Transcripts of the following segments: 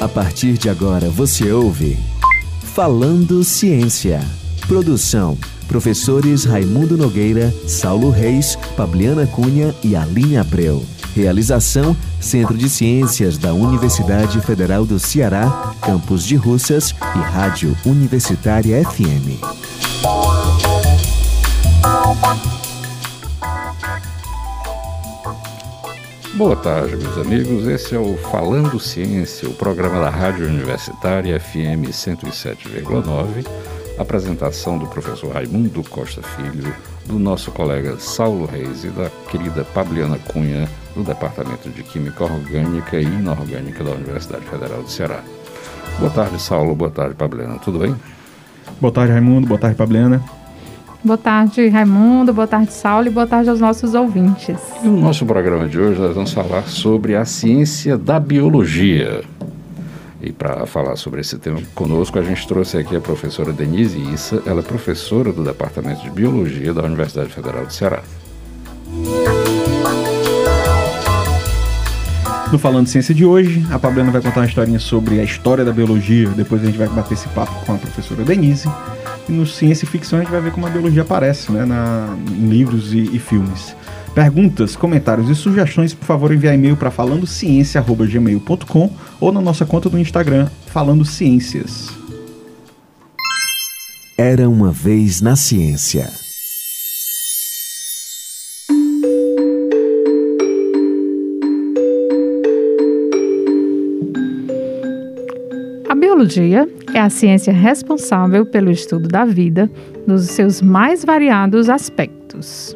A partir de agora você ouve Falando Ciência. Produção: professores Raimundo Nogueira, Saulo Reis, Fabiana Cunha e Aline Abreu. Realização: Centro de Ciências da Universidade Federal do Ceará, Campus de Russas e Rádio Universitária FM. Boa tarde, meus amigos. Esse é o Falando Ciência, o programa da Rádio Universitária FM 107,9. Apresentação do professor Raimundo Costa Filho, do nosso colega Saulo Reis e da querida Pabliana Cunha, do Departamento de Química Orgânica e Inorgânica da Universidade Federal do Ceará. Boa tarde, Saulo. Boa tarde, Pabliana. Tudo bem? Boa tarde, Raimundo. Boa tarde, Pabliana. Boa tarde, Raimundo. Boa tarde, Saulo. E boa tarde aos nossos ouvintes. E no nosso programa de hoje nós vamos falar sobre a ciência da biologia. E para falar sobre esse tema conosco, a gente trouxe aqui a professora Denise Issa. Ela é professora do Departamento de Biologia da Universidade Federal do Ceará. No Falando Ciência de hoje, a Pablana vai contar uma historinha sobre a história da biologia. Depois a gente vai bater esse papo com a professora Denise. E no Ciência e Ficção a gente vai ver como a biologia aparece né, na, em livros e, e filmes. Perguntas, comentários e sugestões, por favor, enviar e-mail para falandociência.gmail.com ou na nossa conta do Instagram, Falando Ciências. Era uma vez na ciência. A biologia é a ciência responsável pelo estudo da vida nos seus mais variados aspectos.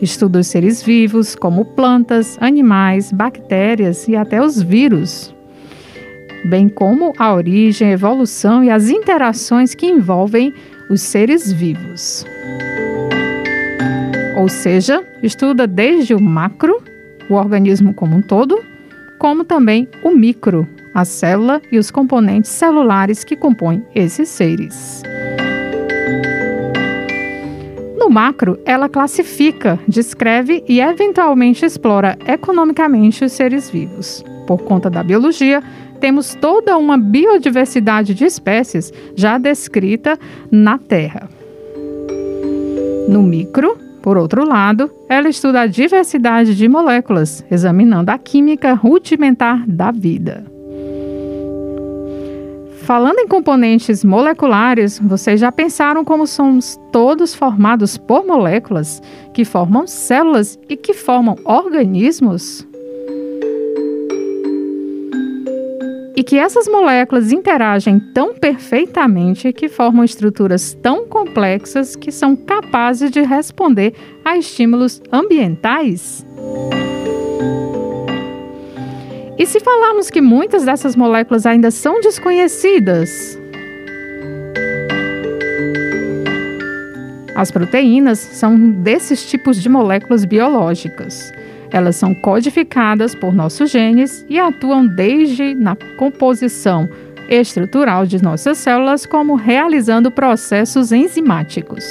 Estuda os seres vivos, como plantas, animais, bactérias e até os vírus, bem como a origem, evolução e as interações que envolvem os seres vivos. Ou seja, estuda desde o macro, o organismo como um todo, como também o micro, a célula e os componentes celulares que compõem esses seres. No macro, ela classifica, descreve e eventualmente explora economicamente os seres vivos. Por conta da biologia, temos toda uma biodiversidade de espécies já descrita na Terra. No micro, por outro lado, ela estuda a diversidade de moléculas, examinando a química rudimentar da vida. Falando em componentes moleculares, vocês já pensaram como somos todos formados por moléculas que formam células e que formam organismos? E que essas moléculas interagem tão perfeitamente que formam estruturas tão complexas que são capazes de responder a estímulos ambientais? E se falarmos que muitas dessas moléculas ainda são desconhecidas? As proteínas são desses tipos de moléculas biológicas. Elas são codificadas por nossos genes e atuam desde na composição estrutural de nossas células, como realizando processos enzimáticos.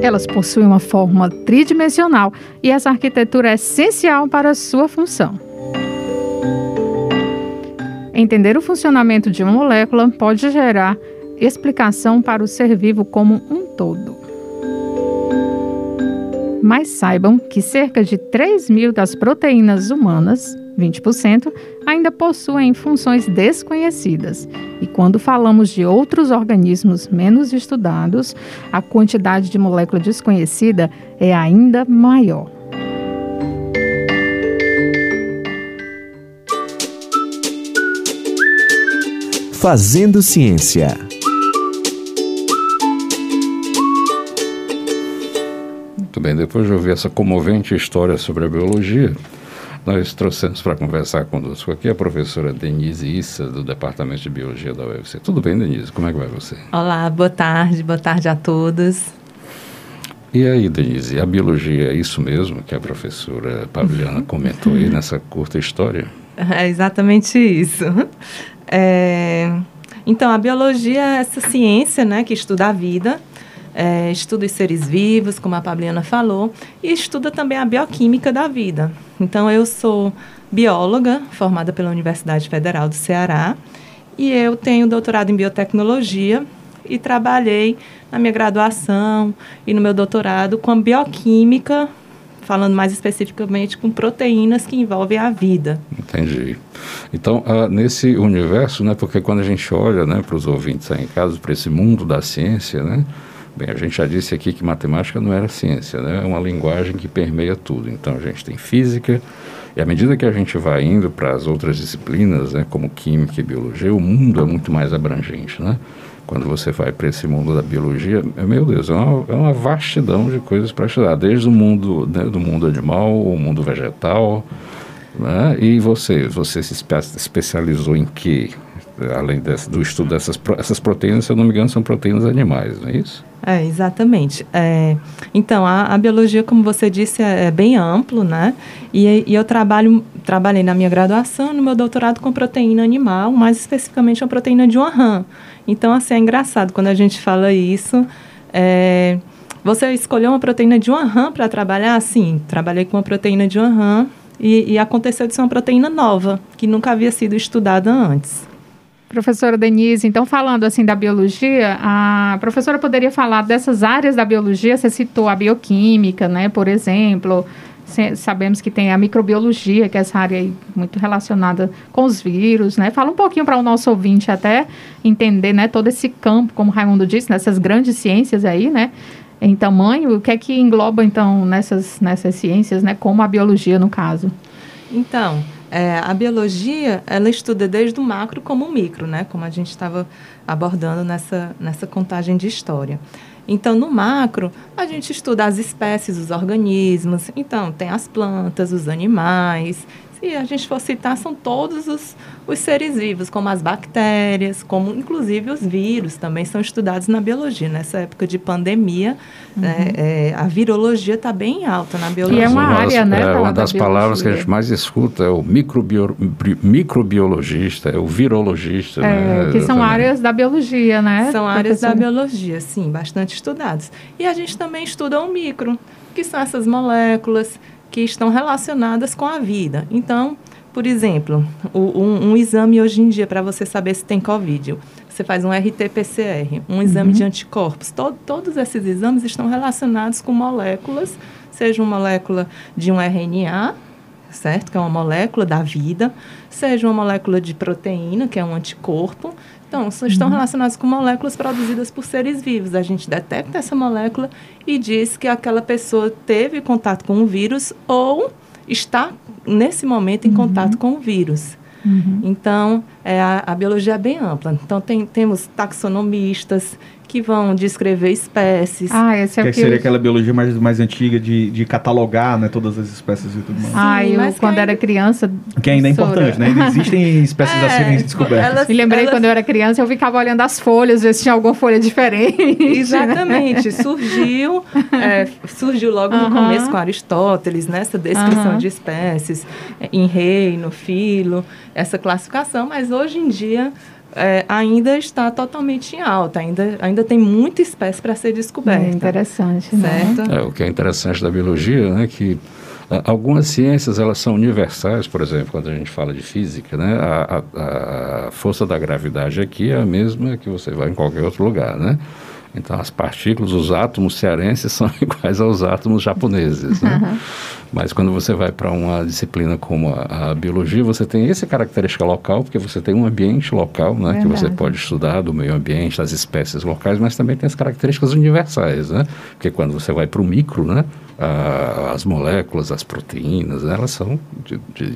Elas possuem uma forma tridimensional e essa arquitetura é essencial para sua função. Entender o funcionamento de uma molécula pode gerar explicação para o ser vivo como um todo. Mas saibam que cerca de 3 mil das proteínas humanas, 20%, ainda possuem funções desconhecidas. E quando falamos de outros organismos menos estudados, a quantidade de molécula desconhecida é ainda maior. Fazendo Ciência. Muito bem, depois de ouvir essa comovente história sobre a biologia, nós trouxemos para conversar conosco aqui a professora Denise Issa, do Departamento de Biologia da UFC. Tudo bem, Denise? Como é que vai você? Olá, boa tarde, boa tarde a todos. E aí, Denise, a biologia é isso mesmo que a professora Pavliana comentou aí nessa curta história? É exatamente isso. É, Então, a biologia é essa ciência né, que estuda a vida, é, estuda os seres vivos, como a Pabliana falou, e estuda também a bioquímica da vida. Então, eu sou bióloga, formada pela Universidade Federal do Ceará, e eu tenho doutorado em biotecnologia e trabalhei na minha graduação e no meu doutorado com a bioquímica, falando mais especificamente com proteínas que envolvem a vida. Entendi. Então, uh, nesse universo, né, porque quando a gente olha né, para os ouvintes aí em casa, para esse mundo da ciência, né, Bem, a gente já disse aqui que matemática não era ciência, né? é uma linguagem que permeia tudo. Então a gente tem física, e à medida que a gente vai indo para as outras disciplinas, né, como química e biologia, o mundo é muito mais abrangente. Né? Quando você vai para esse mundo da biologia, meu Deus, é uma, é uma vastidão de coisas para estudar, desde o mundo, né, do mundo animal, o mundo vegetal. Né? E você, você se especializou em que? além desse, do estudo dessas essas proteínas, se eu não me engano, são proteínas animais, não é isso? É, exatamente. É, então, a, a, biologia, como você disse, é, é bem amplo, né? E, e, eu trabalho, trabalhei na minha graduação, no meu doutorado com proteína animal, mais especificamente a proteína de uma rã. Então, assim, é engraçado quando a gente fala isso. É, você escolheu uma proteína de uma rã para trabalhar? Sim, trabalhei com uma proteína de uma rã e, e aconteceu de ser uma proteína nova, que nunca havia sido estudada antes. Professora Denise, então falando assim da biologia, a professora poderia falar dessas áreas da biologia, você citou a bioquímica, né, por exemplo, sabemos que tem a microbiologia, que é essa área muito relacionada com os vírus, né? Fala um pouquinho para o nosso ouvinte até entender, né, todo esse campo, como Raimundo disse, nessas grandes ciências aí, né? Em tamanho, o que é que engloba então nessas nessas ciências, né, como a biologia no caso? Então, é, a biologia, ela estuda desde o macro como o micro, né? Como a gente estava abordando nessa, nessa contagem de história. Então, no macro, a gente estuda as espécies, os organismos. Então, tem as plantas, os animais, se a gente for citar, são todos os, os seres vivos, como as bactérias, como inclusive os vírus, também são estudados na biologia. Nessa época de pandemia, uhum. né, é, a virologia está bem alta na biologia. E é uma área, né? É, uma das palavras que a gente mais escuta é o microbio, microbiologista, é o virologista. É, né? que são áreas da biologia, né? São áreas da biologia, sim, bastante estudadas. E a gente também estuda o micro, que são essas moléculas que estão relacionadas com a vida. Então, por exemplo, o, um, um, exame hoje em dia para você saber se tem Covid, você faz um RT-PCR, um exame uhum. de anticorpos. Todo, todos esses exames estão relacionados com moléculas, seja uma molécula de um RNA, certo? Que é uma molécula da vida, seja uma molécula de proteína, que é um anticorpo, então, estão uhum. relacionados com moléculas produzidas por seres vivos. A gente detecta essa molécula e diz que aquela pessoa teve contato com o vírus ou está, nesse momento, em uhum. contato com o vírus. Uhum. Então, é, a, a, biologia é bem ampla. Então, tem, temos taxonomistas que vão descrever espécies. Ah, esse é que, o que seria eu... aquela biologia mais, mais antiga de, de catalogar né, todas as espécies e tudo mais. Ah, eu quando era criança... Que ainda é importante, né? Ainda existem espécies é, a serem descobertas. Elas, Me lembrei elas... quando eu era criança, eu ficava olhando as folhas, ver se tinha alguma folha diferente. Exatamente. Né? Surgiu, é, surgiu logo uh -huh. no começo com Aristóteles, nessa né, descrição uh -huh. de espécies, em reino, filo, essa classificação, mas hoje em dia é, ainda está totalmente em alta, ainda, ainda tem muita espécie para ser descoberta. É interessante, né? certo? Né? É, o que é interessante da biologia, né, que algumas ciências elas são universais, por exemplo, quando a gente fala de física, né, a, a, a força da gravidade aqui é a mesma que você vai em qualquer outro lugar, né? Então, as partículas, os átomos cearenses são iguais aos átomos japoneses. Né? Uhum. Mas quando você vai para uma disciplina como a, a, biologia, você tem essa característica local, porque você tem um ambiente local, né, que você pode estudar do meio ambiente, das espécies locais, mas também tem as características universais, né? Porque quando você vai para o micro, né, a, as moléculas, as proteínas, elas são de, de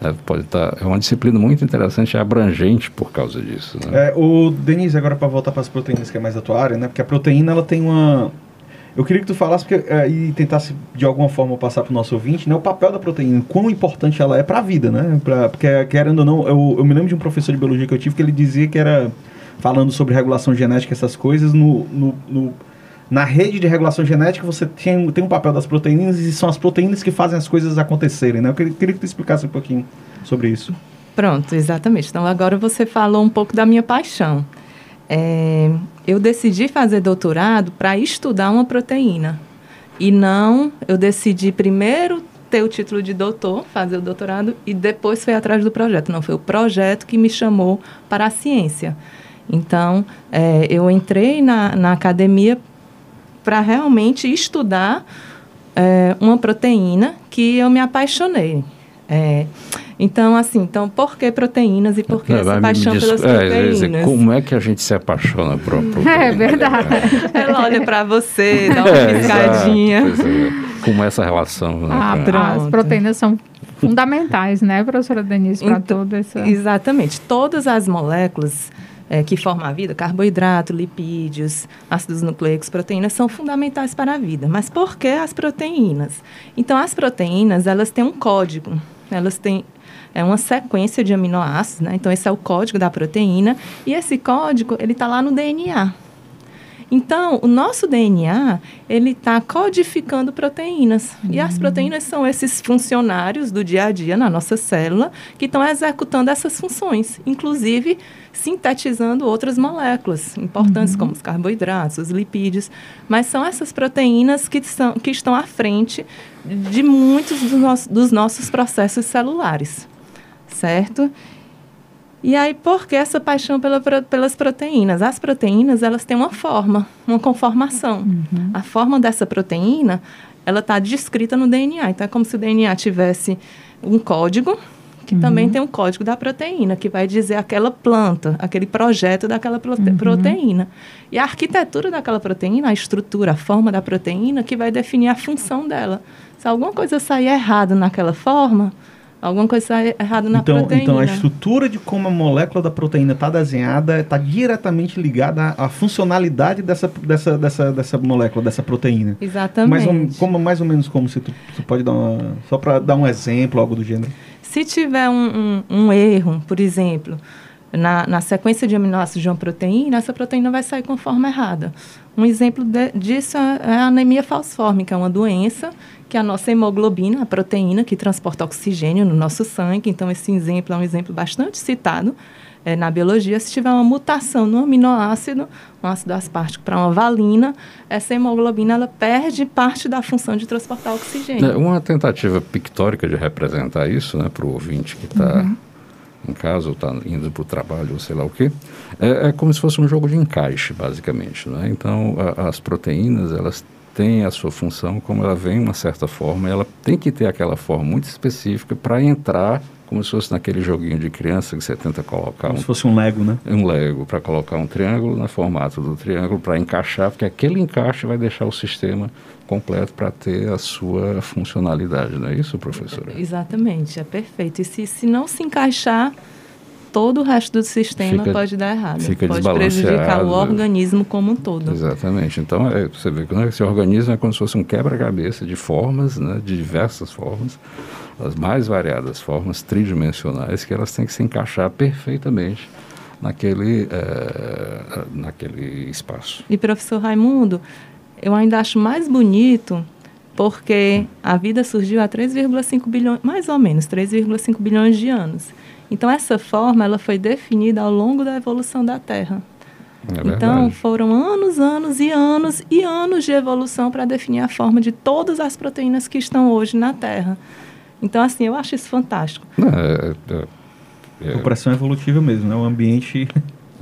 né, pode estar tá, é uma disciplina muito interessante, abrangente por causa disso. Né? É, o Denise, agora para voltar para as proteínas, que é mais a tua área, né? Porque a proteína ela tem uma eu queria que tu falasse porque, é, e tentasse de alguma forma passar para o nosso ouvinte né, o papel da proteína, quão importante ela é para a vida, né? Pra, porque, querendo ou não, eu, eu me lembro de um professor de biologia que eu tive que ele dizia que era, falando sobre regulação genética, essas coisas, no, no, no na rede de regulação genética você tem, tem um papel das proteínas e são as proteínas que fazem as coisas acontecerem, né? Eu queria, queria que tu explicasse um pouquinho sobre isso. Pronto, exatamente. Então, agora você falou um pouco da minha paixão. É, eu decidi fazer doutorado para estudar uma proteína. E não, eu decidi primeiro ter o título de doutor, fazer o doutorado, e depois foi atrás do projeto. Não, foi o projeto que me chamou para a ciência. Então, é, eu entrei na, na academia para realmente estudar é, uma proteína que eu me apaixonei. É, então, assim, então, por que proteínas e por que essa paixão pelas é, proteínas? como é que a gente se apaixona por uma proteína? É verdade. Ela olha para você, dá uma é, piscadinha. É. Como é essa relação, né? Ah, As proteínas são fundamentais, né, professora Denise, para então, tudo isso. Exatamente. Todas as moléculas é, que formam a vida, carboidrato, lipídios, ácidos nucleicos, proteínas, são fundamentais para a vida. Mas por que as proteínas? Então, as proteínas, elas têm um código. Elas têm é uma sequência de aminoácidos, né? Então, esse é o código da proteína. E esse código, ele está lá no DNA. Então, o nosso DNA, ele está codificando proteínas. Uhum. E as uhum. proteínas são esses funcionários do dia a dia na nossa célula que estão executando essas funções, inclusive sintetizando outras moléculas importantes, uhum. como os carboidratos, os lipídios. Mas são essas proteínas que, são, que estão à frente de muitos dos, no dos nossos processos celulares, certo? E aí, por que essa paixão pela, pelas proteínas? As proteínas, elas têm uma forma, uma conformação. Uhum. A forma dessa proteína, ela está descrita no DNA. Então, é como se o DNA tivesse um código, que uhum. também tem um código da proteína, que vai dizer aquela planta, aquele projeto daquela prote uhum. proteína. E a arquitetura daquela proteína, a estrutura, a forma da proteína, que vai definir a função dela. Se alguma coisa sair errado naquela forma, Alguma coisa está errada na então, proteína. Então, a estrutura de como a molécula da proteína está desenhada está diretamente ligada à, à, funcionalidade dessa, dessa, dessa, dessa molécula, dessa proteína. Exatamente. Mais, como, mais ou menos como se tu, tu pode dar uma... Só para dar um exemplo, algo do gênero. Se tiver um, um, um erro, por exemplo, na, na sequência de aminoácidos de uma proteína, essa proteína vai sair com forma errada. Um exemplo de, disso é, é a anemia falciforme, que é uma doença que a nossa hemoglobina, a proteína que transporta oxigênio no nosso sangue, então esse exemplo é um exemplo bastante citado é, na biologia, se tiver uma mutação no aminoácido, um ácido aspartico para uma valina, essa hemoglobina ela perde parte da função de transportar oxigênio. É uma tentativa pictórica de representar isso né, para o ouvinte que está uhum. Em casa ou está indo para o trabalho ou sei lá o quê, é, é, como se fosse um jogo de encaixe, basicamente. Né? Então, a, as proteínas, elas tem a sua função, como ela vem uma certa forma, ela tem que ter aquela forma muito específica para entrar como se fosse naquele joguinho de criança que você tenta colocar. Como um, se fosse um Lego, né? Um Lego, para colocar um triângulo no formato do triângulo, para encaixar, porque aquele encaixe vai deixar o sistema completo para ter a sua funcionalidade, não é isso, professora? Exatamente, é perfeito. E se, se não se encaixar, todo o resto do sistema fica, pode dar errado. Fica pode prejudicar o organismo como um todo. Exatamente. Então, é, você vê que né, esse organismo é como se fosse um quebra-cabeça de formas, né, de diversas formas, as mais variadas formas tridimensionais, que elas têm que se encaixar perfeitamente naquele, é, naquele espaço. E, professor Raimundo, eu ainda acho mais bonito porque a vida surgiu há 3,5 bilhões, mais ou menos 3,5 bilhões de anos. Então essa forma ela foi definida ao longo da evolução da Terra. É então foram anos, anos e anos e anos de evolução para definir a forma de todas as proteínas que estão hoje na Terra. Então assim eu acho isso fantástico. É, é, é. Operação evolutiva mesmo, né? O ambiente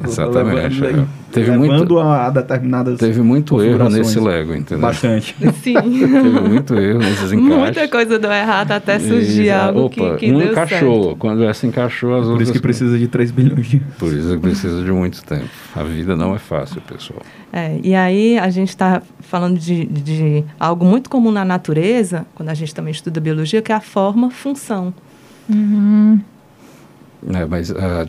Exatamente. Levando, é. teve muito, a, a determinadas. Teve muito erro nesse Lego, entendeu? Bastante. Sim. teve muito erro nesses encaixes. Muita coisa deu errado até surgir e, algo opa, que, que um deu encaixou. Certo. Quando essa encaixou, as Por outras. Por isso que precisa de 3 bilhões de Por isso que precisa de muito tempo. A vida não é fácil, pessoal. É, e aí a gente está falando de, de algo muito comum na natureza, quando a gente também estuda biologia, que é a forma-função. Uhum. É, mas uh,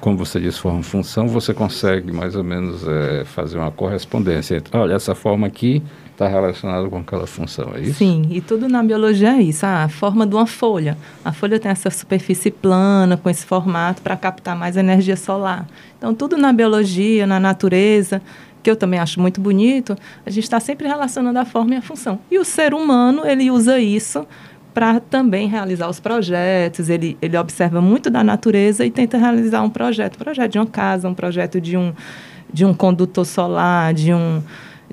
como você disse, forma função, você consegue mais ou menos é, fazer uma correspondência entre, olha, essa forma aqui está relacionada com aquela função, é isso? Sim, e tudo na biologia é isso, a forma de uma folha. A folha tem essa superfície plana, com esse formato, para captar mais energia solar. Então, tudo na biologia, na natureza, que eu também acho muito bonito, a gente está sempre relacionando a forma e a função. E o ser humano, ele usa isso para também realizar os projetos. Ele, ele observa muito da natureza e tenta realizar um projeto, um projeto de uma casa, um projeto de um, de um condutor solar, de um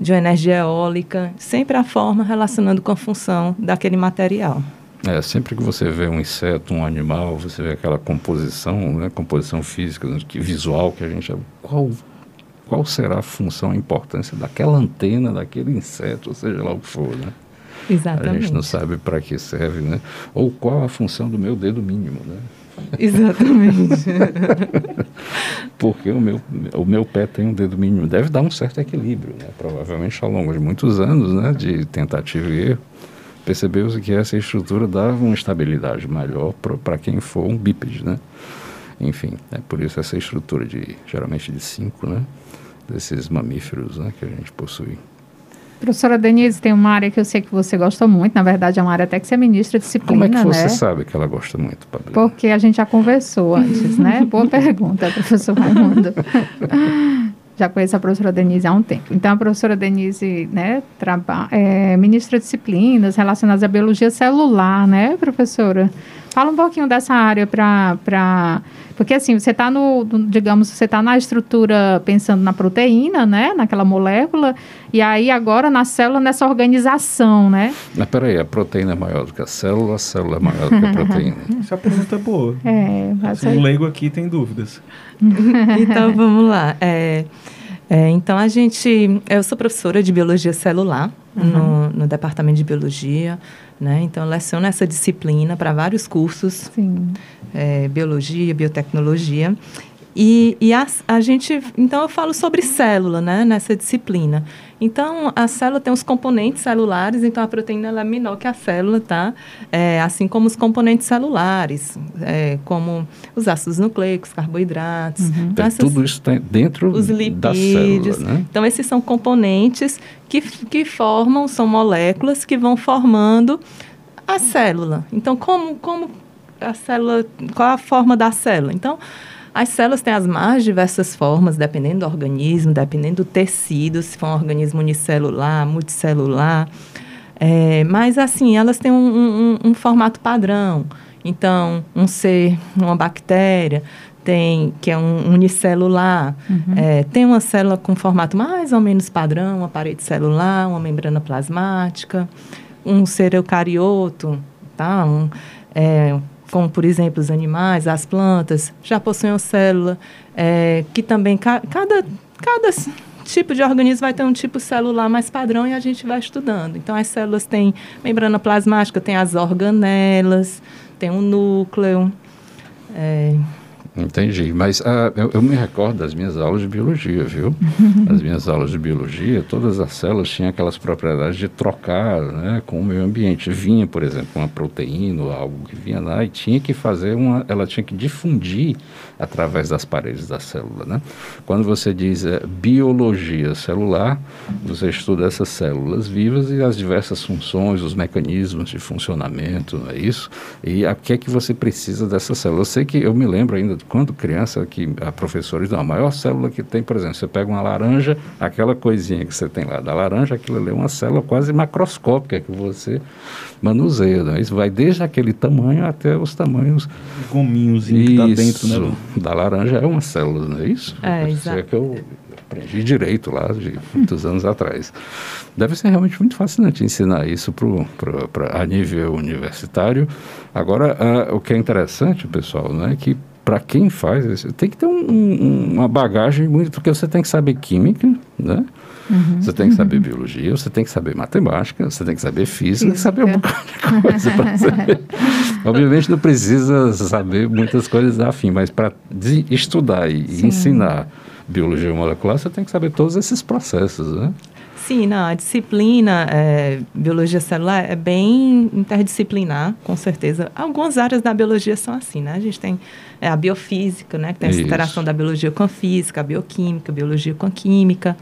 de uma energia eólica, sempre a forma relacionando com a função daquele material. É, sempre que você vê um inseto, um animal, você vê aquela composição, né, composição física, que visual que a gente qual qual será a função, a importância daquela antena, daquele inseto, ou seja lá o que for, né? Exatamente. A gente não sabe para que serve, né? Ou qual a função do meu dedo mínimo, né? Exatamente. Porque o meu, o meu pé tem um dedo mínimo. Deve dar um certo equilíbrio, né? Provavelmente ao longo de muitos anos, né? De tentativa e erro, percebeu-se que essa estrutura dava uma estabilidade maior para quem for um bípede, né? Enfim, é por isso essa estrutura de, geralmente de cinco, né? Desses mamíferos, né? Que a gente possui. Professora Denise, tem uma área que eu sei que você gosta muito, na verdade é uma área até que você ministra disciplina, Como é que você né? sabe que ela gosta muito, Pablo? Porque a gente já conversou antes, né? Boa pergunta, professor Raimundo. já conheço a professora Denise há um tempo. Então, a professora Denise, né, traba, é, ministra disciplinas relacionadas à biologia celular, né, professora? Fala um pouquinho dessa área para... Porque, assim, você está no, digamos, você está na estrutura pensando na proteína, né, naquela molécula, e aí agora na célula, nessa organização, né? Mas peraí, a proteína é maior do que a célula, a célula é maior do que a proteína. Essa é pergunta boa. É, mas assim, o leigo aqui tem dúvidas. então, vamos lá. É, é, então, a gente... Eu sou professora de Biologia Celular uhum. no, no Departamento de Biologia, né? Então, leciono essa disciplina para vários cursos, é, biologia, biotecnologia. E, e a, a, gente, então eu falo sobre célula, né, nessa disciplina. Então, a célula tem os componentes celulares, então a proteína é menor que a célula, tá? É, assim como os componentes celulares, é, como os ácidos nucleicos, carboidratos. Uhum. Então, essas, tudo isso está dentro os lipídios, da célula, né? Então, esses são componentes que, que formam, são moléculas que vão formando a célula. Então, como, como a célula, qual a forma da célula? Então, as células têm as mais diversas formas, dependendo do organismo, dependendo do tecido, se for um organismo unicelular, multicelular. É, mas, assim, elas têm um, um, um, formato padrão. Então, um ser, uma bactéria, tem que é um unicelular, uhum. é, tem uma célula com formato mais ou menos padrão, uma parede celular, uma membrana plasmática, um ser eucarioto, tá? Um, é, como por exemplo os animais, as plantas, já possuem uma célula é, que também ca cada, cada tipo de organismo vai ter um tipo celular mais padrão e a gente vai estudando. Então as células têm membrana plasmática, tem as organelas, tem um núcleo. É, Entendi, mas ah, eu, eu, me recordo das minhas aulas de biologia, viu? As minhas aulas de biologia, todas as células tinham aquelas propriedades de trocar né, com o meio ambiente. Vinha, por exemplo, uma proteína ou algo que vinha lá e tinha que fazer uma, ela tinha que difundir através das paredes da célula, né? Quando você diz é, biologia celular, você estuda essas células vivas e as diversas funções, os mecanismos de funcionamento, não é isso? E a que é que você precisa dessa célula? Eu sei que eu me lembro ainda quando criança, que a professora diz, não, a maior célula que tem, por exemplo, você pega uma laranja, aquela coisinha que você tem lá da laranja, aquilo ali é uma célula quase macroscópica que você manuseia. Né? Isso vai desde aquele tamanho até os tamanhos... Gominhozinho que está dentro, né? da laranja é uma célula, não é isso? É, exato. É que eu aprendi direito lá, de muitos anos atrás. Deve ser realmente muito fascinante ensinar isso pro, pro, pra, a nível universitário. Agora, uh, o que é interessante, pessoal, né, é que para quem faz tem que ter um, um, uma bagagem muito, porque você tem que saber química, né? Uhum, você tem que saber uhum. biologia, você tem que saber matemática, você tem que saber física, física. saber um bocado de coisa para saber. Obviamente não precisa saber muitas coisas afim, mas para estudar e Sim. ensinar biologia molecular, você tem que saber todos esses processos, né? Sim, não, a disciplina é, biologia celular é bem interdisciplinar, com certeza. Algumas áreas da biologia são assim, né? A gente tem é, a biofísica, né? Que tem essa interação da biologia com a física, a bioquímica, a biologia com a química.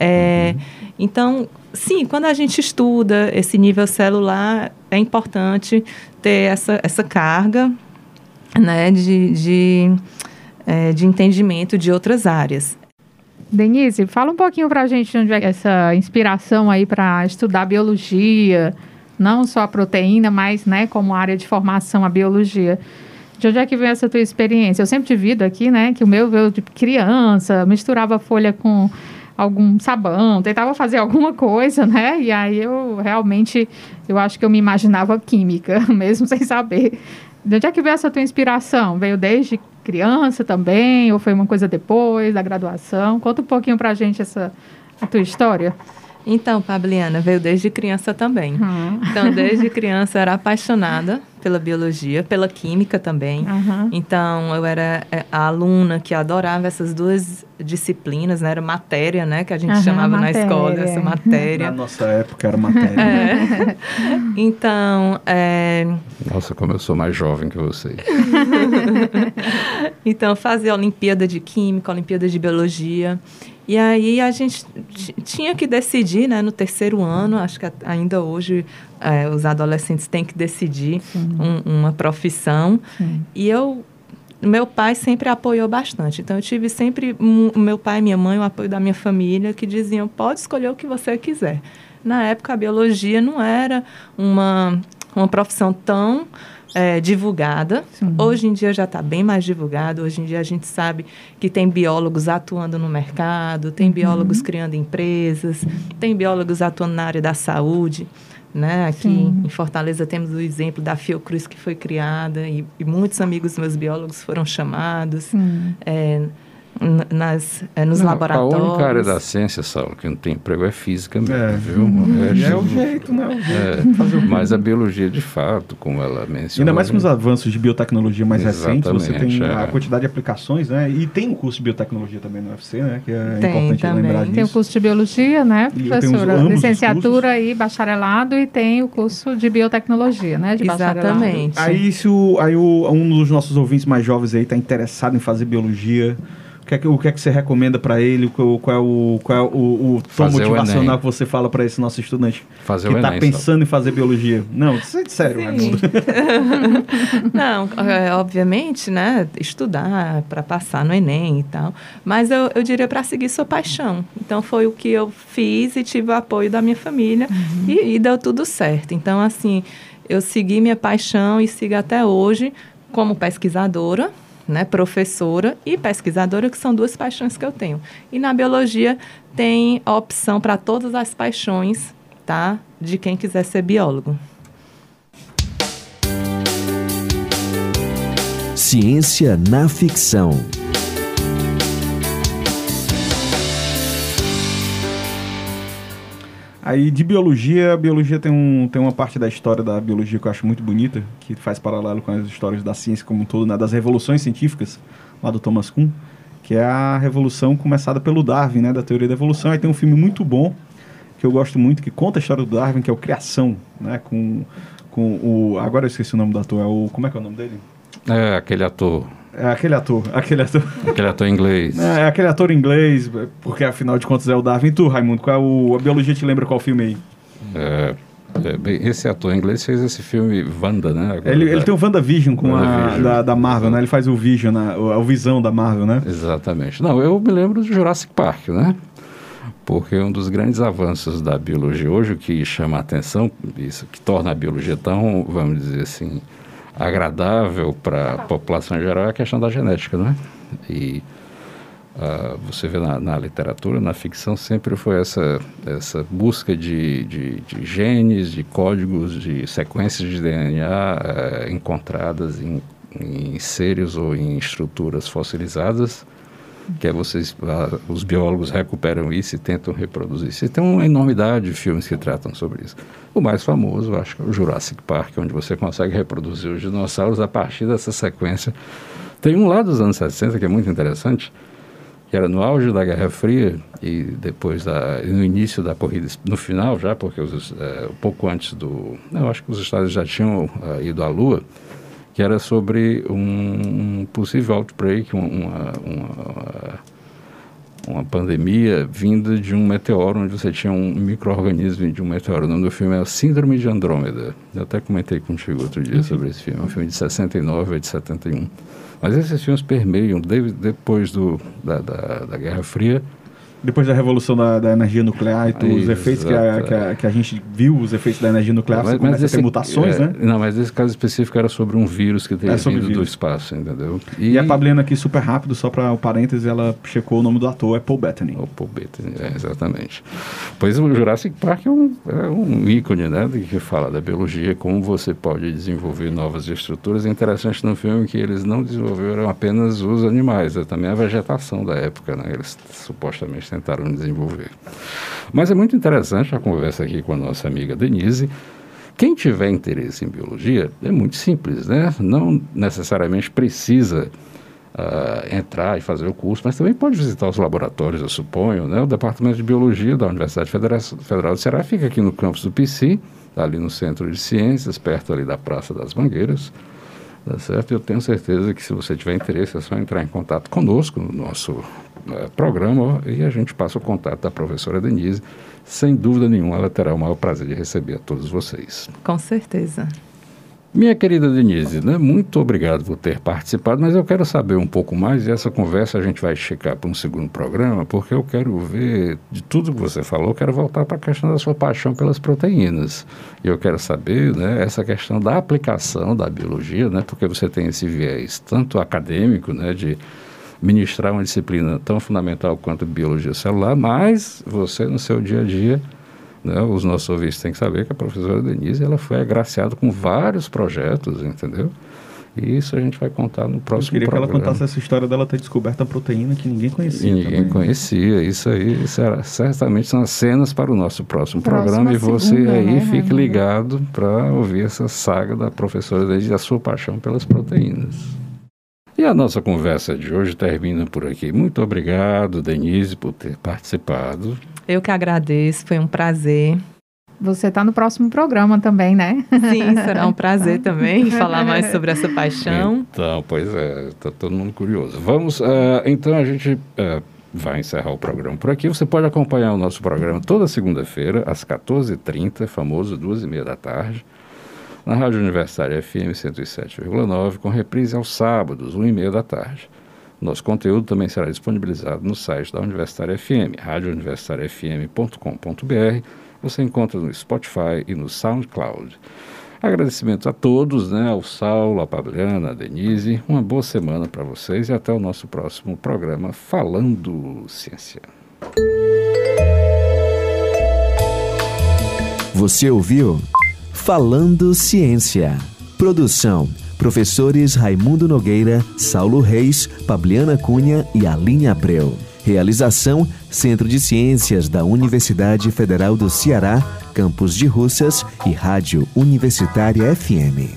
É, uhum. Então, sim, quando a gente estuda esse nível celular, é importante ter essa, essa carga né, de, de, é, de entendimento de outras áreas. Denise, fala um pouquinho para a gente onde é essa inspiração aí para estudar biologia, não só a proteína, mas né, como área de formação a biologia. De onde é que vem essa tua experiência? Eu sempre divido aqui, né, que o meu veio de criança, misturava folha com algum sabão, tentava fazer alguma coisa, né? E aí eu realmente, eu acho que eu me imaginava química, mesmo sem saber. De onde é que veio essa tua inspiração? Veio desde criança também, ou foi uma coisa depois da graduação? Conta um pouquinho pra gente essa a tua história. Então, Pabliana, veio desde criança também. Uhum. Então, desde criança eu era apaixonada pela biologia, pela química também. Uhum. Então, eu era é, a aluna que adorava essas duas disciplinas, né? Era matéria, né? Que a gente uhum, chamava matéria. na escola, essa matéria. Na nossa época era matéria. É. Então, é... Nossa, como eu sou mais jovem que você. então, fazia Olimpíada de Química, Olimpíada de Biologia. E aí a gente tinha que decidir, né, no terceiro ano, acho que ainda hoje é, os adolescentes têm que decidir um, uma profissão. Sim. E eu, meu pai sempre apoiou bastante. Então eu tive sempre o meu pai e minha mãe, o apoio da minha família, que diziam: pode escolher o que você quiser. Na época a biologia não era uma, uma profissão tão é, divulgada. Sim. Hoje em dia já está bem mais divulgado. Hoje em dia a gente sabe que tem biólogos atuando no mercado, tem uhum. biólogos criando empresas, tem biólogos atuando na área da saúde. Né? Aqui Sim. em Fortaleza temos o exemplo da Fiocruz que foi criada e, e muitos amigos meus biólogos foram chamados. É, nas, é, nos não, laboratórios. A única área da ciência, Saulo, que não tem emprego é física mesmo, é. viu? Uhum. É, é, o jeito, não. É, mas a biologia, de fato, como ela mencionou... Ainda mais com os avanços de biotecnologia mais recentes, você tem a quantidade de aplicações, né? E tem o um curso de biotecnologia também no UFC, né? Que é tem, importante também. lembrar disso. Tem o curso de biologia, né, professora? Licenciatura e bacharelado e tem o curso de biotecnologia, né? De Exatamente. Aí, se o, aí o, um dos nossos ouvintes mais jovens aí está interessado em fazer biologia que é que, o que é que você recomenda para ele? Qual, qual, é o, qual é o, o tom fazer motivacional o que você fala para esse nosso estudante fazer que está pensando em fazer biologia? Não, é sério, Não, é, obviamente, né? Estudar para passar no Enem e tal. Mas eu, eu diria para seguir sua paixão. Então foi o que eu fiz e tive o apoio da minha família uhum. e, e deu tudo certo. Então, assim, eu segui minha paixão e sigo até hoje como pesquisadora né, professora e pesquisadora, que são duas paixões que eu tenho. E na biologia tem a opção para todas as paixões, tá? De quem quiser ser biólogo. Ciência na ficção. Aí de biologia, a biologia tem, um, tem uma parte da história da biologia que eu acho muito bonita, que faz paralelo com as histórias da ciência como um todo, né, das revoluções científicas, lá do Thomas Kuhn, que é a revolução começada pelo Darwin, né, da teoria da evolução. Aí tem um filme muito bom, que eu gosto muito, que conta a história do Darwin, que é o Criação, né, com, com o... Agora eu esqueci o nome do ator, é o... Como é que é o nome dele? É, aquele ator é aquele ator, aquele ator. Aquele ator inglês. É, é, aquele ator inglês, porque afinal de contas é o Darwin. Tu, Raimundo, qual é o, a biologia te lembra qual filme aí? É, é, esse ator inglês fez esse filme Wanda, né? Ele, ele tem o WandaVision com Wanda a, da, da Marvel, né? Ele faz o Vision, o, a visão da Marvel, né? Exatamente. Não, eu me lembro do Jurassic Park, né? Porque um dos grandes avanços da biologia hoje, o que chama a atenção, isso que torna a biologia tão, vamos dizer assim, agradável para a população em geral é a questão da genética, não é? E uh, você vê na, na, literatura, na ficção, sempre foi essa, essa busca de, de, de genes, de códigos, de sequências de DNA uh, eh, encontradas em, em seres ou em estruturas fossilizadas que é vocês, os biólogos recuperam isso e tentam reproduzir isso. E tem uma enormidade de filmes que tratam sobre isso. O mais famoso, acho que é o Jurassic Park, onde você consegue reproduzir os dinossauros a partir dessa sequência. Tem um lá dos anos 60 que é muito interessante, que era no auge da Guerra Fria e depois da, no início da corrida, no final já, porque os, é, pouco antes do, eu acho que os Estados já tinham é, ido à Lua, que era sobre um, um possível outbreak, uma, uma, uma, pandemia vinda de um meteoro, onde você tinha um microorganismo de um meteoro. O nome do filme é Síndrome de Andrômeda. Eu até comentei contigo outro dia sobre esse filme. É um filme de 69 ou de 71. Mas esses filmes permeiam, desde, depois do, da, da, da Guerra Fria, depois da revolução da, da energia nuclear e tudo, os efeitos que a, que a, que, a, gente viu, os efeitos da energia nuclear, mas, você começa esse, a ter mutações, é, né? Não, mas esse caso específico era sobre um vírus que teria é vindo vírus. do espaço, entendeu? E, e a Pablena aqui, super rápido, só para o parênteses, ela checou o nome do ator, é Paul Bettany. O Paul Bettany, é, exatamente. Pois o Jurassic Park é um, é um ícone, né, que fala da biologia, como você pode desenvolver novas estruturas. É interessante no filme que eles não desenvolveram apenas os animais, é também a vegetação da época, né? Eles supostamente tentaram desenvolver. Mas é muito interessante a conversa aqui com a nossa amiga Denise. Quem tiver interesse em biologia é muito simples, né? Não necessariamente precisa uh, entrar e fazer o curso, mas também pode visitar os laboratórios, eu suponho, né? O Departamento de Biologia da Universidade Federal do Ceará fica aqui no campus do PC, ali no Centro de Ciências, perto ali da Praça das Mangueiras. Tá certo? Eu tenho certeza que se você tiver interesse, é só entrar em contato conosco no nosso é, programa e a gente passa o contato da professora Denise. Sem dúvida nenhuma, ela terá o maior prazer de receber a todos vocês. Com certeza. Minha querida Denise, né, muito obrigado por ter participado, mas eu quero saber um pouco mais e essa conversa a gente vai checar para um segundo programa, porque eu quero ver de tudo que você falou, eu quero voltar para a questão da sua paixão pelas proteínas. E eu quero saber né, essa questão da aplicação da biologia, né, porque você tem esse viés tanto acadêmico, né, de ministrar uma disciplina tão fundamental quanto biologia celular, mas você no seu dia a dia né? Os nossos ouvintes têm que saber que a professora Denise ela foi agraciada com vários projetos, entendeu? E isso a gente vai contar no próximo Eu queria programa. que ela contasse essa história dela ter descoberto a proteína que ninguém conhecia. E ninguém também. Né? conhecia. Isso aí isso era, certamente são as cenas para o nosso próximo Próxima programa. E você segunda, aí né? fique ligado para ouvir essa saga da professora Denise e a sua paixão pelas proteínas. E a nossa conversa de hoje termina por aqui. Muito obrigado, Denise, por ter participado. Eu que agradeço, foi um prazer. Você está no próximo programa também, né? Sim, será um prazer também falar mais sobre essa paixão. Então, pois é, está todo mundo curioso. Vamos, uh, então a gente uh, vai encerrar o programa por aqui. Você pode acompanhar o nosso programa toda segunda-feira, às 14h30, famoso duas e meia da tarde, na Rádio Universitária FM 107,9, com reprise aos sábados, 1 e meia da tarde. Nosso conteúdo também será disponibilizado no site da Universitária FM, radiouniversitariafm.com.br. Você encontra no Spotify e no SoundCloud. Agradecimentos a todos, né, ao Saulo, a Pabliana, a Denise. Uma boa semana para vocês e até o nosso próximo programa Falando Ciência. Você ouviu Falando Ciência. Produção Professores Raimundo Nogueira, Saulo Reis, Pabliana Cunha e Aline Abreu. Realização: Centro de Ciências da Universidade Federal do Ceará, Campus de Russas e Rádio Universitária FM.